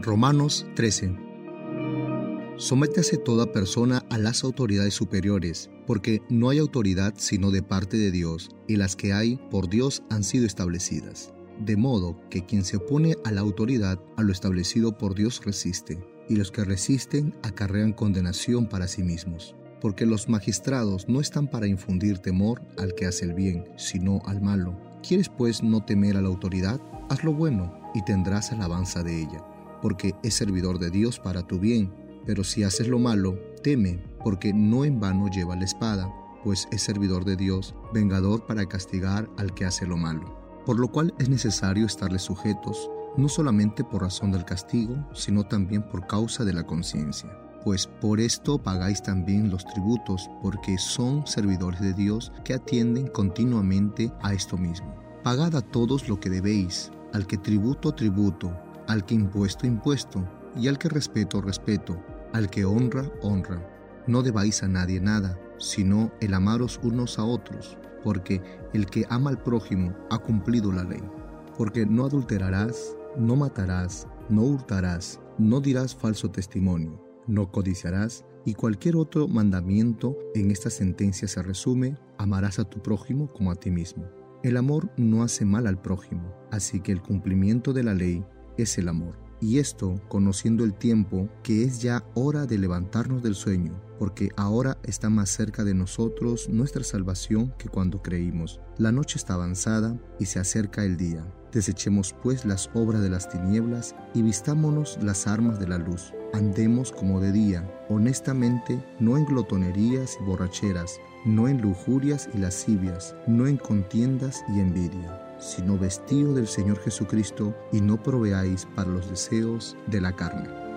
Romanos 13. Sométase toda persona a las autoridades superiores, porque no hay autoridad sino de parte de Dios, y las que hay por Dios han sido establecidas. De modo que quien se opone a la autoridad, a lo establecido por Dios resiste, y los que resisten acarrean condenación para sí mismos. Porque los magistrados no están para infundir temor al que hace el bien, sino al malo. ¿Quieres pues no temer a la autoridad? Haz lo bueno y tendrás alabanza de ella porque es servidor de Dios para tu bien. Pero si haces lo malo, teme, porque no en vano lleva la espada, pues es servidor de Dios, vengador para castigar al que hace lo malo. Por lo cual es necesario estarle sujetos, no solamente por razón del castigo, sino también por causa de la conciencia. Pues por esto pagáis también los tributos, porque son servidores de Dios que atienden continuamente a esto mismo. Pagad a todos lo que debéis, al que tributo, tributo, al que impuesto, impuesto, y al que respeto, respeto, al que honra, honra. No debáis a nadie nada, sino el amaros unos a otros, porque el que ama al prójimo ha cumplido la ley. Porque no adulterarás, no matarás, no hurtarás, no dirás falso testimonio, no codiciarás, y cualquier otro mandamiento en esta sentencia se resume, amarás a tu prójimo como a ti mismo. El amor no hace mal al prójimo, así que el cumplimiento de la ley es el amor. Y esto conociendo el tiempo que es ya hora de levantarnos del sueño, porque ahora está más cerca de nosotros nuestra salvación que cuando creímos. La noche está avanzada y se acerca el día. Desechemos pues las obras de las tinieblas y vistámonos las armas de la luz. Andemos como de día, honestamente, no en glotonerías y borracheras, no en lujurias y lascivias, no en contiendas y envidia sino vestido del Señor Jesucristo y no proveáis para los deseos de la carne.